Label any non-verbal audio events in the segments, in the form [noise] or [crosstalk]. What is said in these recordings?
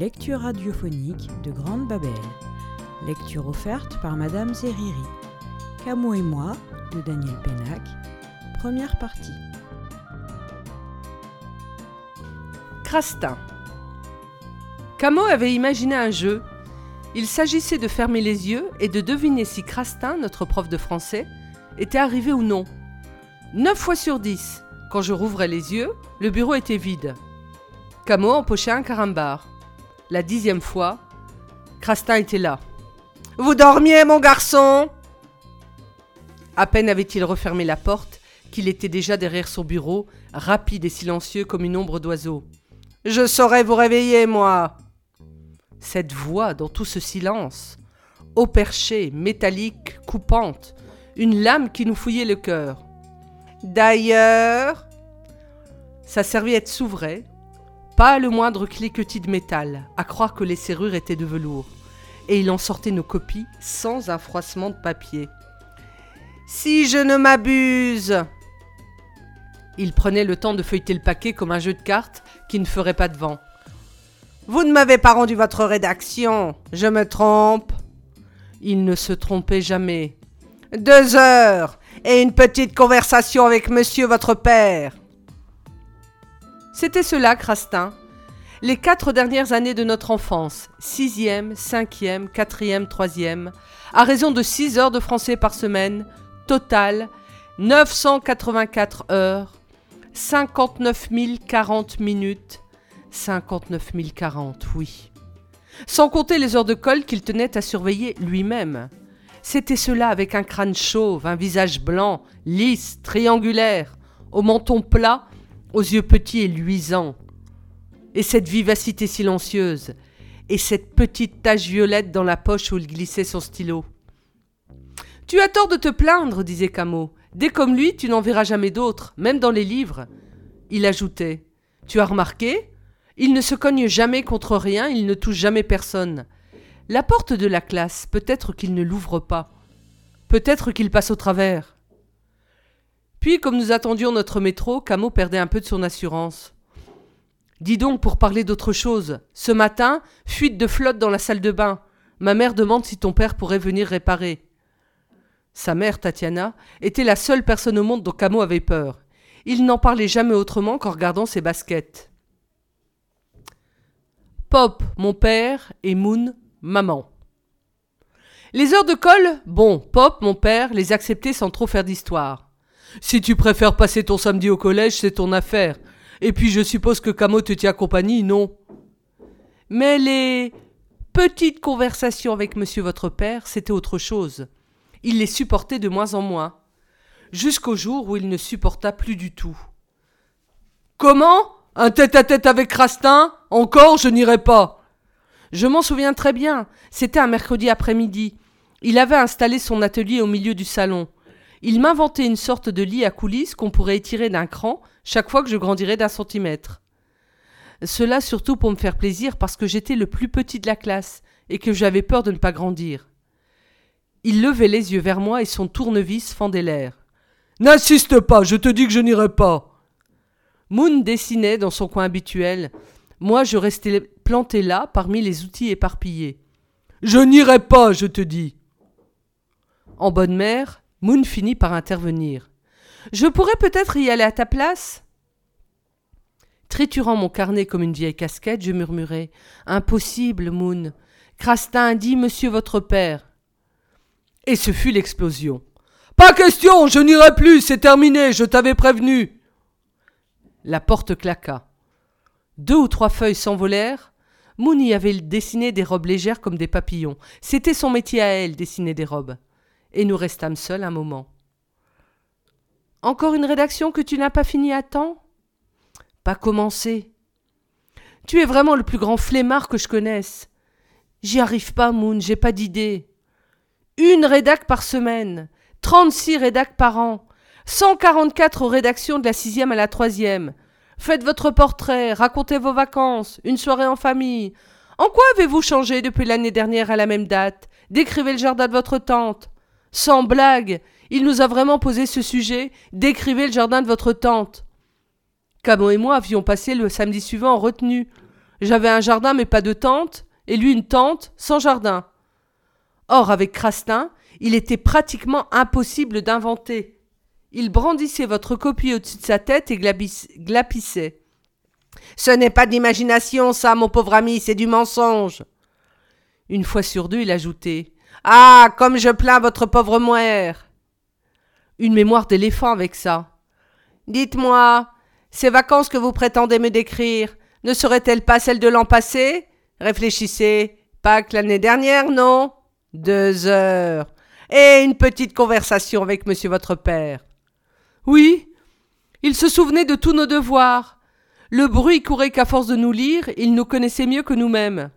lecture radiophonique de Grande Babel. Lecture offerte par Madame Zeriri. Camo et moi de Daniel Pénac. Première partie. Crastin. Camo avait imaginé un jeu. Il s'agissait de fermer les yeux et de deviner si Crastin, notre prof de français, était arrivé ou non. Neuf fois sur dix, quand je rouvrais les yeux, le bureau était vide. Camo empochait un carambar. La dixième fois, Crastin était là. Vous dormiez, mon garçon À peine avait-il refermé la porte qu'il était déjà derrière son bureau, rapide et silencieux comme une ombre d'oiseau. Je saurais vous réveiller, moi Cette voix dans tout ce silence, haut perché, métallique, coupante, une lame qui nous fouillait le cœur. D'ailleurs, sa serviette s'ouvrait, pas le moindre cliquetis de métal, à croire que les serrures étaient de velours, et il en sortait nos copies sans un froissement de papier. Si je ne m'abuse Il prenait le temps de feuilleter le paquet comme un jeu de cartes qui ne ferait pas de vent. Vous ne m'avez pas rendu votre rédaction, je me trompe Il ne se trompait jamais. Deux heures et une petite conversation avec monsieur votre père. C'était cela, Crastin. Les quatre dernières années de notre enfance, sixième, cinquième, quatrième, troisième, à raison de six heures de français par semaine, total 984 heures, 59 040 minutes, 59 040, oui. Sans compter les heures de colle qu'il tenait à surveiller lui-même. C'était cela avec un crâne chauve, un visage blanc, lisse, triangulaire, au menton plat aux yeux petits et luisants, et cette vivacité silencieuse, et cette petite tache violette dans la poche où il glissait son stylo. Tu as tort de te plaindre, disait Camo. Dès comme lui, tu n'en verras jamais d'autres, même dans les livres. Il ajoutait Tu as remarqué? Il ne se cogne jamais contre rien, il ne touche jamais personne. La porte de la classe, peut-être qu'il ne l'ouvre pas. Peut-être qu'il passe au travers. Puis, comme nous attendions notre métro, Camo perdait un peu de son assurance. Dis donc, pour parler d'autre chose, ce matin, fuite de flotte dans la salle de bain. Ma mère demande si ton père pourrait venir réparer. Sa mère, Tatiana, était la seule personne au monde dont Camo avait peur. Il n'en parlait jamais autrement qu'en regardant ses baskets. Pop, mon père, et Moon, maman. Les heures de colle, bon, Pop, mon père, les acceptait sans trop faire d'histoire. Si tu préfères passer ton samedi au collège, c'est ton affaire. Et puis je suppose que Camo te tient compagnie, non? Mais les petites conversations avec monsieur votre père, c'était autre chose. Il les supportait de moins en moins, jusqu'au jour où il ne supporta plus du tout. Comment? Un tête-à-tête avec Rastin? Encore, je n'irai pas. Je m'en souviens très bien. C'était un mercredi après-midi. Il avait installé son atelier au milieu du salon. Il m'inventait une sorte de lit à coulisses qu'on pourrait étirer d'un cran chaque fois que je grandirais d'un centimètre. Cela surtout pour me faire plaisir parce que j'étais le plus petit de la classe et que j'avais peur de ne pas grandir. Il levait les yeux vers moi et son tournevis fendait l'air. N'insiste pas, je te dis que je n'irai pas. Moon dessinait dans son coin habituel. Moi, je restais planté là parmi les outils éparpillés. Je n'irai pas, je te dis. En bonne mère, Moon finit par intervenir. Je pourrais peut-être y aller à ta place? Triturant mon carnet comme une vieille casquette, je murmurai. Impossible, Moon. Crastin dit Monsieur votre père. Et ce fut l'explosion. Pas question, je n'irai plus, c'est terminé, je t'avais prévenu. La porte claqua. Deux ou trois feuilles s'envolèrent. Moon y avait dessiné des robes légères comme des papillons. C'était son métier à elle, dessiner des robes et nous restâmes seuls un moment. Encore une rédaction que tu n'as pas finie à temps? Pas commencé. Tu es vraiment le plus grand flemmard que je connaisse. J'y arrive pas, Moon, j'ai pas d'idée. Une rédac par semaine, trente-six rédacs par an, cent quarante-quatre rédactions de la sixième à la troisième. Faites votre portrait, racontez vos vacances, une soirée en famille. En quoi avez-vous changé depuis l'année dernière à la même date? Décrivez le jardin de votre tante. Sans blague, il nous a vraiment posé ce sujet. Décrivez le jardin de votre tante. Camo et moi avions passé le samedi suivant en retenue. J'avais un jardin mais pas de tente, et lui une tente sans jardin. Or, avec Crastin, il était pratiquement impossible d'inventer. Il brandissait votre copie au-dessus de sa tête et glapissait. Ce n'est pas d'imagination, ça, mon pauvre ami, c'est du mensonge. Une fois sur deux, il ajoutait Ah, comme je plains votre pauvre mère Une mémoire d'éléphant avec ça. Dites-moi, ces vacances que vous prétendez me décrire, ne seraient-elles pas celles de l'an passé? Réfléchissez. Pas que l'année dernière, non Deux heures. Et une petite conversation avec monsieur votre père. Oui, il se souvenait de tous nos devoirs. Le bruit courait qu'à force de nous lire, il nous connaissait mieux que nous-mêmes.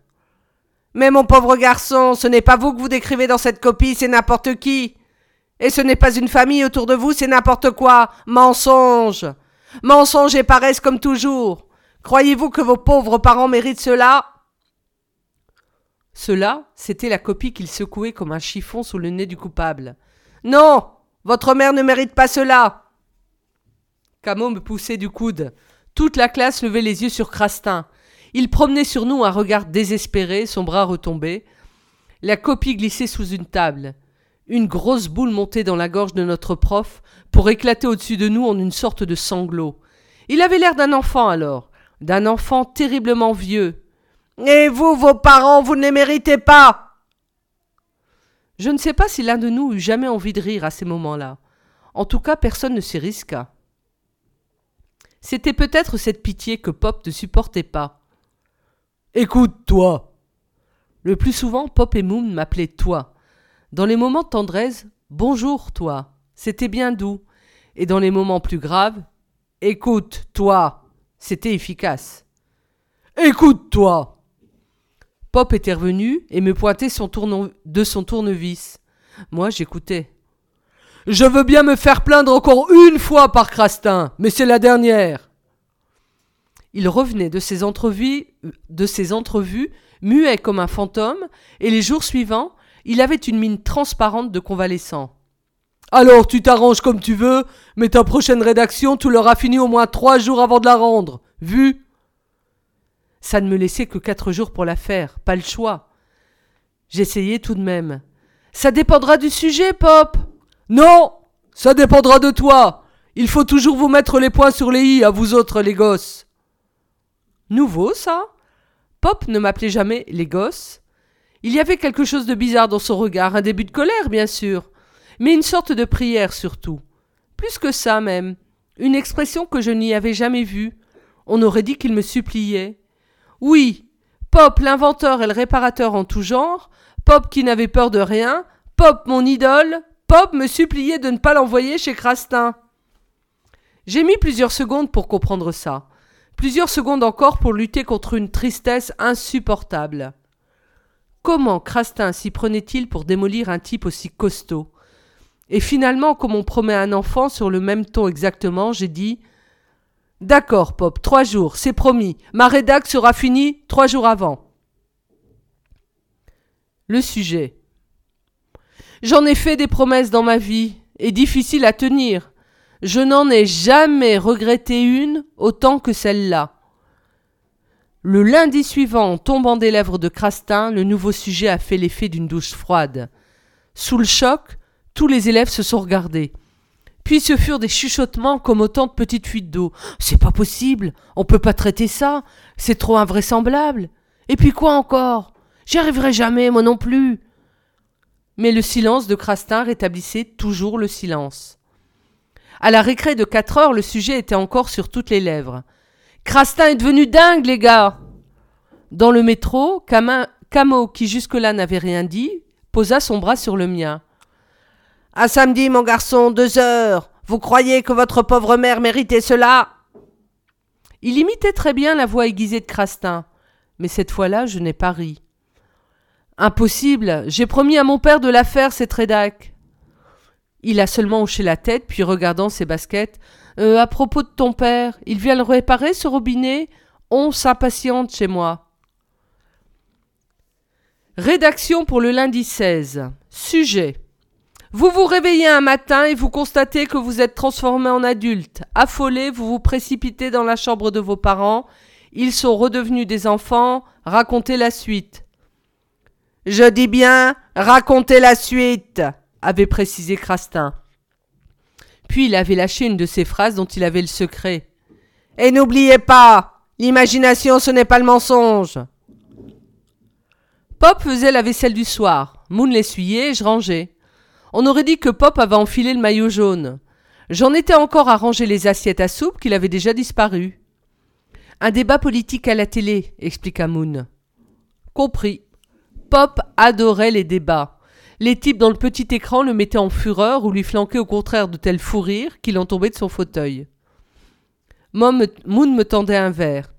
Mais mon pauvre garçon, ce n'est pas vous que vous décrivez dans cette copie, c'est n'importe qui. Et ce n'est pas une famille autour de vous, c'est n'importe quoi. Mensonge. Mensonge et paresse comme toujours. Croyez-vous que vos pauvres parents méritent cela? Cela, c'était la copie qu'il secouait comme un chiffon sous le nez du coupable. Non Votre mère ne mérite pas cela Camo me poussait du coude. Toute la classe levait les yeux sur Crastin. Il promenait sur nous un regard désespéré, son bras retombé. La copie glissait sous une table. Une grosse boule montait dans la gorge de notre prof pour éclater au-dessus de nous en une sorte de sanglot. Il avait l'air d'un enfant alors, d'un enfant terriblement vieux. Et vous, vos parents, vous ne les méritez pas. Je ne sais pas si l'un de nous eut jamais envie de rire à ces moments-là. En tout cas, personne ne s'y risqua. C'était peut-être cette pitié que Pop ne supportait pas. Écoute, toi. Le plus souvent, Pop et Moon m'appelaient toi. Dans les moments de tendresse, bonjour, toi. C'était bien doux. Et dans les moments plus graves, écoute, toi. C'était efficace. Écoute, toi. Pop était revenu et me pointait son de son tournevis. Moi, j'écoutais. Je veux bien me faire plaindre encore une fois par Crastin, mais c'est la dernière. Il revenait de ses entrevues, de ses entrevues, muet comme un fantôme, et les jours suivants, il avait une mine transparente de convalescent. Alors tu t'arranges comme tu veux, mais ta prochaine rédaction, tu l'auras fini au moins trois jours avant de la rendre. Vu? Ça ne me laissait que quatre jours pour la faire, pas le choix. J'essayais tout de même. Ça dépendra du sujet, Pop. Non Ça dépendra de toi Il faut toujours vous mettre les points sur les i à vous autres, les gosses Nouveau, ça? Pop ne m'appelait jamais les gosses. Il y avait quelque chose de bizarre dans son regard, un début de colère, bien sûr, mais une sorte de prière surtout. Plus que ça même, une expression que je n'y avais jamais vue. On aurait dit qu'il me suppliait. Oui, Pop l'inventeur et le réparateur en tout genre, Pop qui n'avait peur de rien, Pop mon idole, Pop me suppliait de ne pas l'envoyer chez Crastin. J'ai mis plusieurs secondes pour comprendre ça, plusieurs secondes encore pour lutter contre une tristesse insupportable. Comment Crastin s'y prenait-il pour démolir un type aussi costaud? Et finalement, comme on promet un enfant sur le même ton exactement, j'ai dit D'accord, Pop, trois jours, c'est promis. Ma rédac sera finie trois jours avant. Le sujet. J'en ai fait des promesses dans ma vie, et difficiles à tenir. Je n'en ai jamais regretté une autant que celle-là. Le lundi suivant, tombant des lèvres de Crastin, le nouveau sujet a fait l'effet d'une douche froide. Sous le choc, tous les élèves se sont regardés. Puis ce furent des chuchotements comme autant de petites fuites d'eau. C'est pas possible, on peut pas traiter ça, c'est trop invraisemblable. Et puis quoi encore? J'y arriverai jamais, moi non plus. Mais le silence de Crastin rétablissait toujours le silence. À la récré de quatre heures, le sujet était encore sur toutes les lèvres. Crastin est devenu dingue, les gars Dans le métro, Camo, qui jusque-là n'avait rien dit, posa son bras sur le mien. À samedi, mon garçon, deux heures. Vous croyez que votre pauvre mère méritait cela? Il imitait très bien la voix aiguisée de Crastin, mais cette fois-là, je n'ai pas ri. Impossible. J'ai promis à mon père de la faire, cette rédac. Il a seulement hoché la tête, puis regardant ses baskets. Euh, à propos de ton père, il vient le réparer, ce robinet? On s'impatiente chez moi. Rédaction pour le lundi 16. Sujet. Vous vous réveillez un matin et vous constatez que vous êtes transformé en adulte. Affolé, vous vous précipitez dans la chambre de vos parents. Ils sont redevenus des enfants, racontez la suite. Je dis bien, racontez la suite, avait précisé Crastin. Puis il avait lâché une de ces phrases dont il avait le secret. Et n'oubliez pas, l'imagination ce n'est pas le mensonge. Pop faisait la vaisselle du soir, Moon l'essuyait et je rangeais. On aurait dit que Pop avait enfilé le maillot jaune. J'en étais encore à ranger les assiettes à soupe qu'il avait déjà disparu. Un débat politique à la télé, expliqua Moon. Compris. Pop adorait les débats. Les types dans le petit écran le mettaient en fureur ou lui flanquaient au contraire de tels fous rires qu'il en tombait de son fauteuil. Moon me tendait un verre.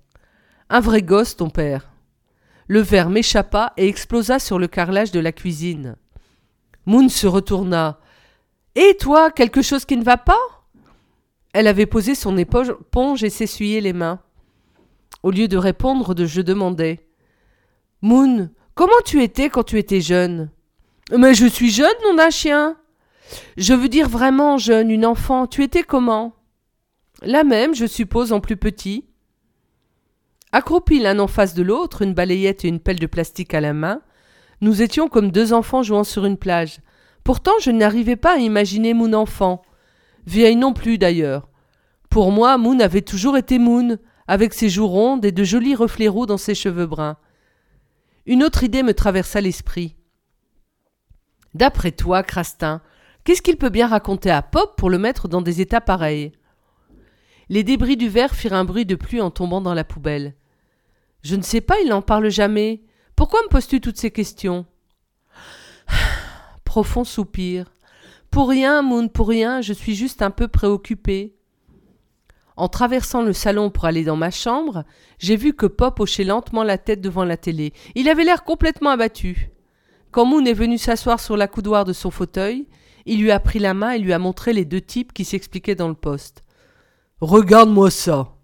Un vrai gosse, ton père. Le verre m'échappa et explosa sur le carrelage de la cuisine. Moon se retourna. Et toi, quelque chose qui ne va pas? Elle avait posé son éponge et s'essuyait les mains. Au lieu de répondre, je demandais. Moon, comment tu étais quand tu étais jeune? Mais je suis jeune, non d'un chien. Je veux dire vraiment jeune, une enfant. Tu étais comment? La même, je suppose, en plus petit. Accroupis l'un en face de l'autre, une balayette et une pelle de plastique à la main, nous étions comme deux enfants jouant sur une plage. Pourtant, je n'arrivais pas à imaginer Moon enfant. Vieille non plus, d'ailleurs. Pour moi, Moon avait toujours été Moon, avec ses joues rondes et de jolis reflets roux dans ses cheveux bruns. Une autre idée me traversa l'esprit. D'après toi, Crastin, qu'est-ce qu'il peut bien raconter à Pop pour le mettre dans des états pareils? Les débris du verre firent un bruit de pluie en tombant dans la poubelle. Je ne sais pas, il n'en parle jamais. Pourquoi me poses-tu toutes ces questions? [sighs] Profond soupir. Pour rien, Moon, pour rien, je suis juste un peu préoccupé. En traversant le salon pour aller dans ma chambre, j'ai vu que Pop hochait lentement la tête devant la télé. Il avait l'air complètement abattu. Quand Moon est venu s'asseoir sur la coudoir de son fauteuil, il lui a pris la main et lui a montré les deux types qui s'expliquaient dans le poste. Regarde-moi ça.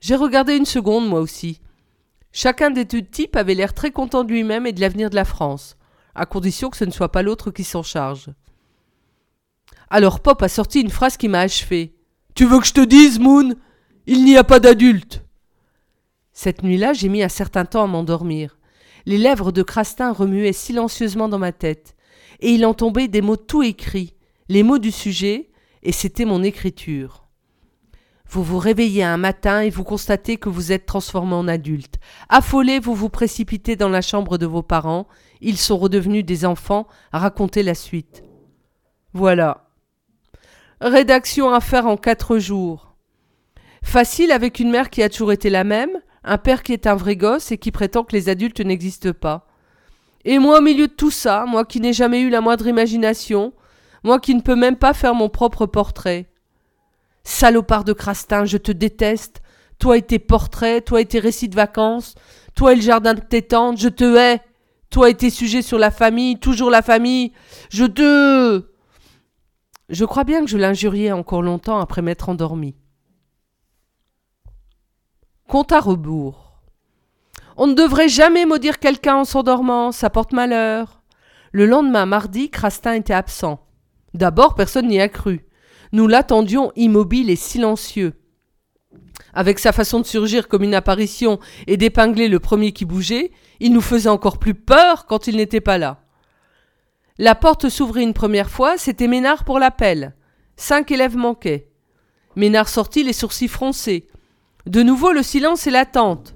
J'ai regardé une seconde, moi aussi. Chacun des deux types avait l'air très content de lui-même et de l'avenir de la France, à condition que ce ne soit pas l'autre qui s'en charge. Alors Pop a sorti une phrase qui m'a achevé. Tu veux que je te dise, Moon? Il n'y a pas d'adultes Cette nuit-là, j'ai mis un certain temps à m'endormir. Les lèvres de Crastin remuaient silencieusement dans ma tête, et il en tombait des mots tout écrits, les mots du sujet, et c'était mon écriture. Vous vous réveillez un matin et vous constatez que vous êtes transformé en adulte. Affolé, vous vous précipitez dans la chambre de vos parents. Ils sont redevenus des enfants. Racontez la suite. Voilà. Rédaction à faire en quatre jours. Facile avec une mère qui a toujours été la même, un père qui est un vrai gosse et qui prétend que les adultes n'existent pas. Et moi au milieu de tout ça, moi qui n'ai jamais eu la moindre imagination, moi qui ne peux même pas faire mon propre portrait. Salopard de Crastin, je te déteste. Toi et tes portraits, toi et tes récits de vacances, toi et le jardin de tes tantes, je te hais. Toi et tes sujets sur la famille, toujours la famille. Je te. Je crois bien que je l'injuriais encore longtemps après m'être endormi. Compte à rebours. On ne devrait jamais maudire quelqu'un en s'endormant, ça porte malheur. Le lendemain, mardi, Crastin était absent. D'abord, personne n'y a cru. Nous l'attendions immobile et silencieux. Avec sa façon de surgir comme une apparition et d'épingler le premier qui bougeait, il nous faisait encore plus peur quand il n'était pas là. La porte s'ouvrit une première fois, c'était Ménard pour l'appel. Cinq élèves manquaient. Ménard sortit les sourcils froncés. De nouveau le silence et l'attente.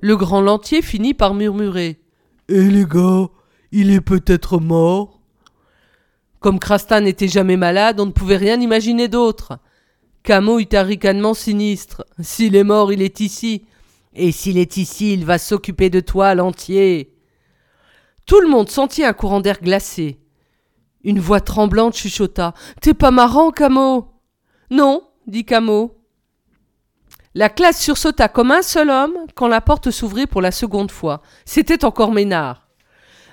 Le grand lantier finit par murmurer. Eh les gars, il est peut-être mort. Comme Crastin n'était jamais malade, on ne pouvait rien imaginer d'autre. Camo eut un ricanement sinistre. S'il est mort, il est ici. Et s'il est ici, il va s'occuper de toi l'entier. Tout le monde sentit un courant d'air glacé. Une voix tremblante chuchota. T'es pas marrant, Camo? Non, dit Camo. La classe sursauta comme un seul homme quand la porte s'ouvrit pour la seconde fois. C'était encore Ménard.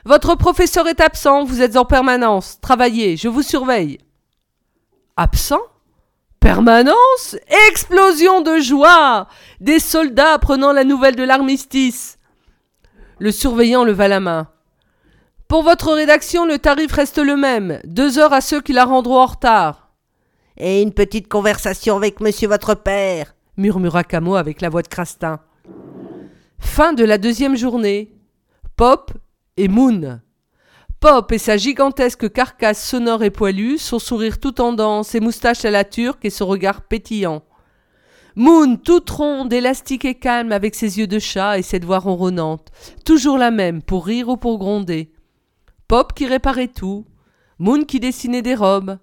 Votre professeur est absent, vous êtes en permanence. Travaillez, je vous surveille. Absent? Permanence? Explosion de joie Des soldats apprenant la nouvelle de l'armistice. Le surveillant leva la main. Pour votre rédaction, le tarif reste le même. Deux heures à ceux qui la rendront en retard. Et une petite conversation avec monsieur votre père, murmura Camo avec la voix de Crastin. Fin de la deuxième journée. Pop et Moon. Pop et sa gigantesque carcasse sonore et poilue, son sourire tout tendant, ses moustaches à la turque et son regard pétillant. Moon, toute ronde, élastique et calme, avec ses yeux de chat et cette voix ronronnante, toujours la même, pour rire ou pour gronder. Pop qui réparait tout. Moon qui dessinait des robes.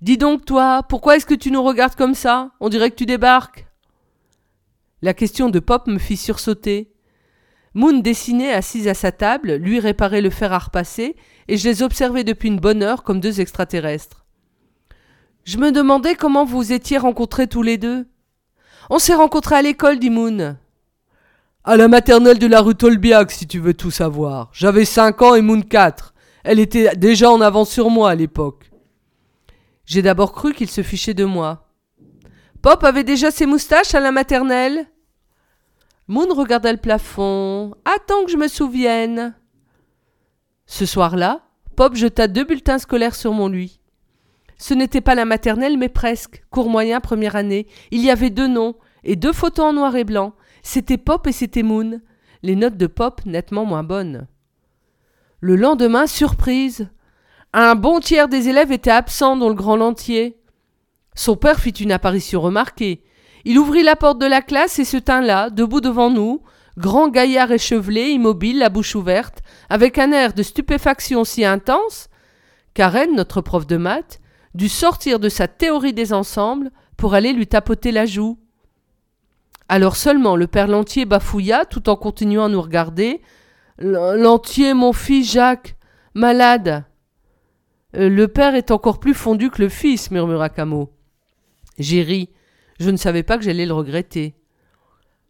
Dis donc, toi, pourquoi est-ce que tu nous regardes comme ça? On dirait que tu débarques. La question de Pop me fit sursauter. Moon dessinait assise à sa table, lui réparait le fer à repasser, et je les observais depuis une bonne heure comme deux extraterrestres. Je me demandais comment vous étiez rencontrés tous les deux. On s'est rencontrés à l'école, dit Moon. À la maternelle de la rue Tolbiac, si tu veux tout savoir. J'avais cinq ans et Moon quatre. Elle était déjà en avance sur moi à l'époque. J'ai d'abord cru qu'il se fichait de moi. Pop avait déjà ses moustaches à la maternelle Moon regarda le plafond. Attends que je me souvienne. Ce soir-là, Pop jeta deux bulletins scolaires sur mon lit. Ce n'était pas la maternelle, mais presque. Cours moyen, première année. Il y avait deux noms et deux photos en noir et blanc. C'était Pop et c'était Moon. Les notes de Pop nettement moins bonnes. Le lendemain, surprise. Un bon tiers des élèves étaient absents dans le grand lentier. Son père fit une apparition remarquée. Il ouvrit la porte de la classe et se tint là, debout devant nous, grand gaillard échevelé, immobile, la bouche ouverte, avec un air de stupéfaction si intense, Karen, notre prof de maths, dut sortir de sa théorie des ensembles pour aller lui tapoter la joue. Alors seulement le père Lantier bafouilla tout en continuant à nous regarder. Lantier, mon fils Jacques, malade. Euh, le père est encore plus fondu que le fils, murmura Camo. J'ai ri. Je ne savais pas que j'allais le regretter.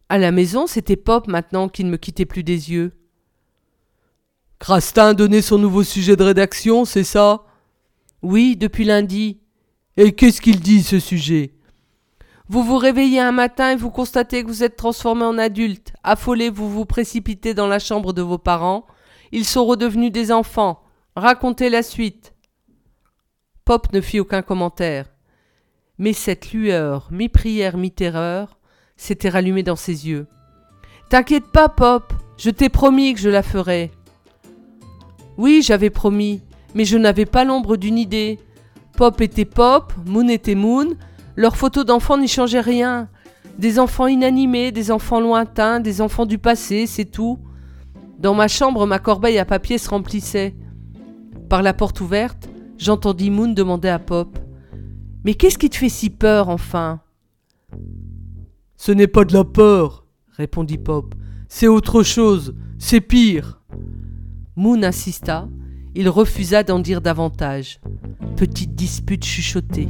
À la maison, c'était Pop maintenant qui ne me quittait plus des yeux. Crastin a donné son nouveau sujet de rédaction, c'est ça? Oui, depuis lundi. Et qu'est-ce qu'il dit, ce sujet? Vous vous réveillez un matin et vous constatez que vous êtes transformé en adulte. Affolé, vous vous précipitez dans la chambre de vos parents. Ils sont redevenus des enfants. Racontez la suite. Pop ne fit aucun commentaire. Mais cette lueur, mi-prière, mi-terreur, s'était rallumée dans ses yeux. T'inquiète pas, Pop, je t'ai promis que je la ferais. Oui, j'avais promis, mais je n'avais pas l'ombre d'une idée. Pop était Pop, Moon était Moon, leurs photos d'enfants n'y changeaient rien. Des enfants inanimés, des enfants lointains, des enfants du passé, c'est tout. Dans ma chambre, ma corbeille à papier se remplissait. Par la porte ouverte, j'entendis Moon demander à Pop Mais qu'est-ce qui te fait si peur, enfin? Ce n'est pas de la peur, répondit Pop. C'est autre chose, c'est pire. Moon insista. Il refusa d'en dire davantage. Petite dispute chuchotée.